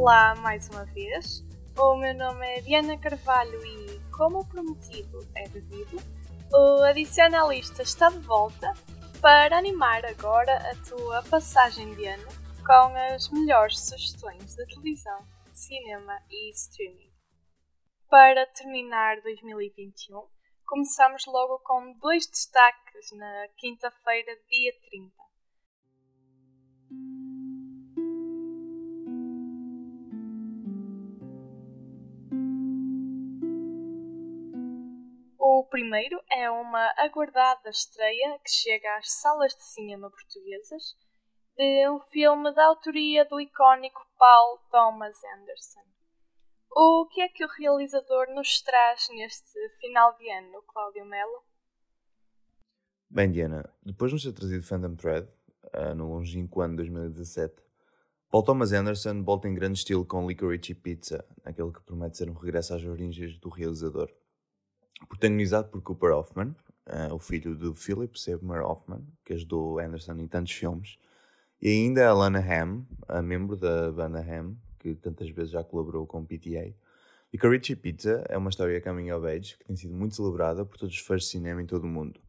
Olá mais uma vez, o meu nome é Diana Carvalho e, como prometido é devido, o Adicionalista está de volta para animar agora a tua passagem de ano com as melhores sugestões de televisão, cinema e streaming. Para terminar 2021, começamos logo com dois destaques na quinta-feira, dia 30. Primeiro é uma aguardada estreia que chega às salas de cinema portuguesas de um filme da autoria do icónico Paul Thomas Anderson. O que é que o realizador nos traz neste final de ano, Cláudio Melo? Bem, Diana, depois de nos ter trazido Phantom Thread, uh, no longínquo ano 2017, Paul Thomas Anderson volta em grande estilo com Licorice Pizza, aquele que promete ser um regresso às origens do realizador. Protagonizado por Cooper Hoffman, uh, o filho de Philip Seymour Hoffman, que ajudou Anderson em tantos filmes, e ainda a Lana Ham, a membro da banda Ham, que tantas vezes já colaborou com o PTA. Licorice Pizza é uma história coming of age que tem sido muito celebrada por todos os fãs de cinema em todo o mundo.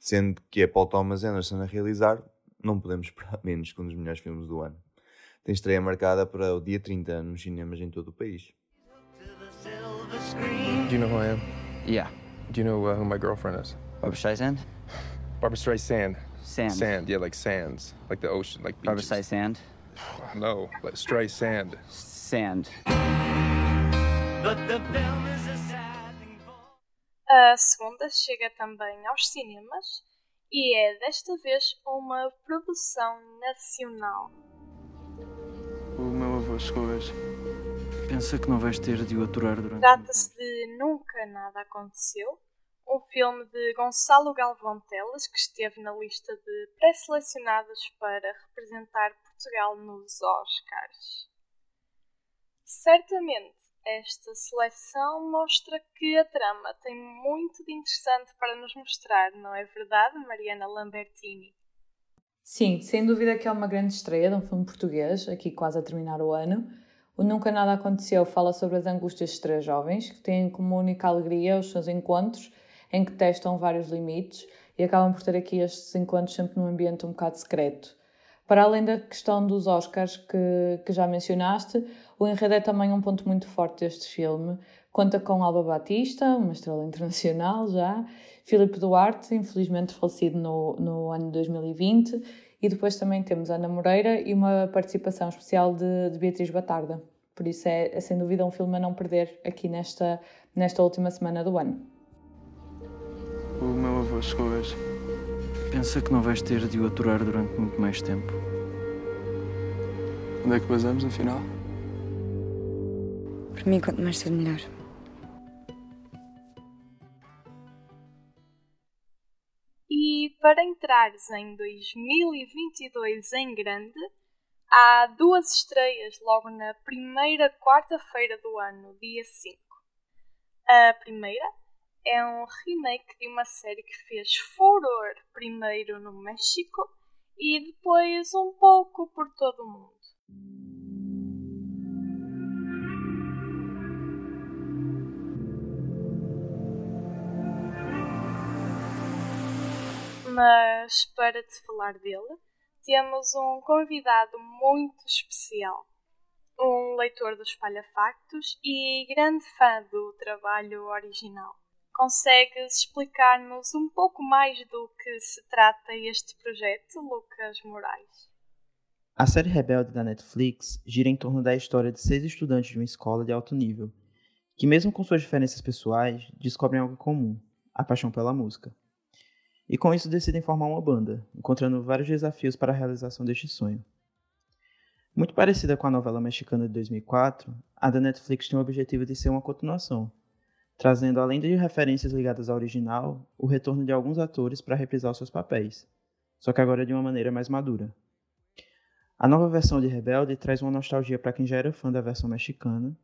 Sendo que é Paul Thomas Anderson a realizar, não podemos esperar menos que um dos melhores filmes do ano. Tem estreia marcada para o dia 30 nos cinemas em todo o país. Do you know who I am? Yeah. Do you know uh, who my girlfriend is? Barbara Streisand? Barbara Streisand. Sand. Sand, yeah, like sands, like the ocean, like Barbara beaches. Streisand? No, like Streisand. Sand. A segunda chega também aos cinemas e é desta vez uma produção nacional. O meu avô chegou hoje. Pensa que não vais ter de o aturar durante. Trata-se de Nunca Nada Aconteceu, um filme de Gonçalo Galvão Teles que esteve na lista de pré-selecionados para representar Portugal nos Oscars. Certamente, esta seleção mostra que a trama tem muito de interessante para nos mostrar, não é verdade, Mariana Lambertini? Sim, sem dúvida que é uma grande estreia de um filme português, aqui quase a terminar o ano. O Nunca Nada Aconteceu fala sobre as angústias de três jovens que têm como única alegria os seus encontros, em que testam vários limites e acabam por ter aqui estes encontros sempre num ambiente um bocado secreto. Para além da questão dos Oscars que, que já mencionaste, o enredo é também um ponto muito forte deste filme. Conta com Alba Batista, uma estrela internacional já, Filipe Duarte, infelizmente falecido no, no ano de 2020, e depois também temos Ana Moreira e uma participação especial de, de Beatriz Batarda. Por isso é, é, sem dúvida um filme a não perder aqui nesta, nesta última semana do ano. O meu avô chegou hoje. Pensa que não vais ter de o aturar durante muito mais tempo. Onde é que basamos, afinal? Para mim, quanto mais cedo, melhor. E para entrares em 2022 em grande, há duas estreias logo na primeira quarta-feira do ano, dia 5. A primeira é um remake de uma série que fez furor primeiro no México e depois um pouco por todo o mundo. Mas para te falar dele, temos um convidado muito especial. Um leitor do Espalha Factos e grande fã do trabalho original. Consegues explicar-nos um pouco mais do que se trata este projeto, Lucas Moraes? A série Rebelde da Netflix gira em torno da história de seis estudantes de uma escola de alto nível, que, mesmo com suas diferenças pessoais, descobrem algo comum: a paixão pela música. E com isso decidem formar uma banda, encontrando vários desafios para a realização deste sonho. Muito parecida com a novela mexicana de 2004, a da Netflix tem o objetivo de ser uma continuação, trazendo, além de referências ligadas ao original, o retorno de alguns atores para reprisar seus papéis, só que agora de uma maneira mais madura. A nova versão de Rebelde traz uma nostalgia para quem já era fã da versão mexicana,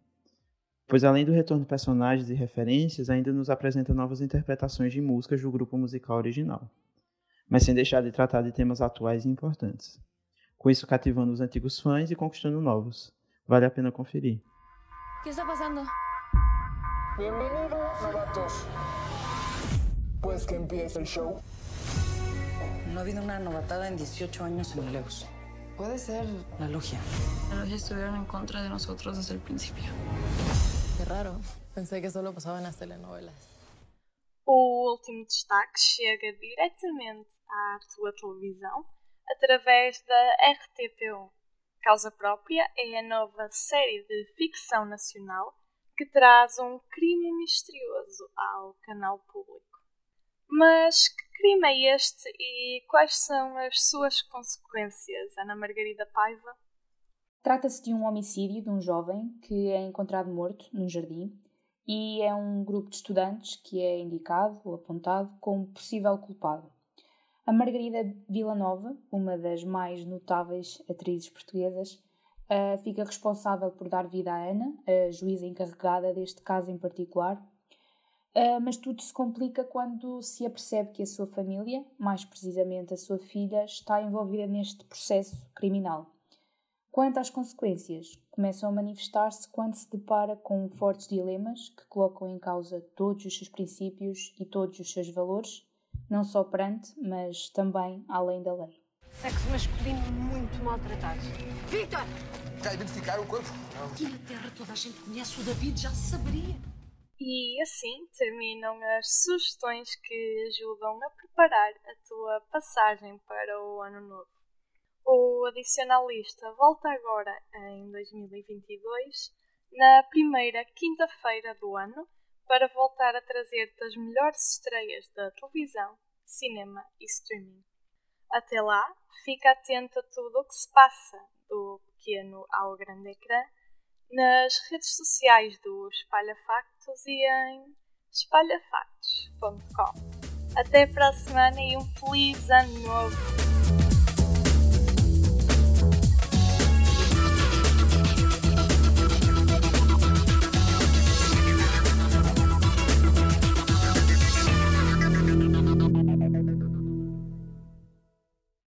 pois além do retorno de personagens e referências, ainda nos apresenta novas interpretações de músicas do grupo musical original, mas sem deixar de tratar de temas atuais e importantes. Com isso cativando os antigos fãs e conquistando novos, Vale a pena conferir. ¿Qué está pasando? Bienvenidos, novatos. Pues que empiece el show. No ha habido una novatada en 18 años en Leos. Puede ser la logia. La logia estuvieron en contra de nosotros desde el principio. Qué raro. Pensé que solo pasaba en las telenovelas. O último destaque chega diretamente à tua televisão através da RTP1. Causa Própria é a nova série de ficção nacional que traz um crime misterioso ao canal público. Mas que crime é este e quais são as suas consequências, Ana Margarida Paiva? Trata-se de um homicídio de um jovem que é encontrado morto num jardim e é um grupo de estudantes que é indicado ou apontado como possível culpado. A Margarida Villanova, uma das mais notáveis atrizes portuguesas, uh, fica responsável por dar vida à Ana, a juíza encarregada deste caso em particular. Uh, mas tudo se complica quando se apercebe que a sua família, mais precisamente a sua filha, está envolvida neste processo criminal. Quanto às consequências, começam a manifestar-se quando se depara com fortes dilemas que colocam em causa todos os seus princípios e todos os seus valores, não só perante, mas também além da lei. Sexo masculino muito maltratado. Victor! Já identificaram o corpo? Aqui na Terra toda a gente conhece o David, já saberia. E assim terminam as sugestões que ajudam a preparar a tua passagem para o ano novo. O Adicionalista volta agora em 2022, na primeira quinta-feira do ano, para voltar a trazer-te as melhores estreias da televisão, cinema e streaming. Até lá, fica atento a tudo o que se passa, do pequeno ao grande ecrã, nas redes sociais do Espalha Factos e em espalhafactos.com. Até para a semana e um feliz ano novo!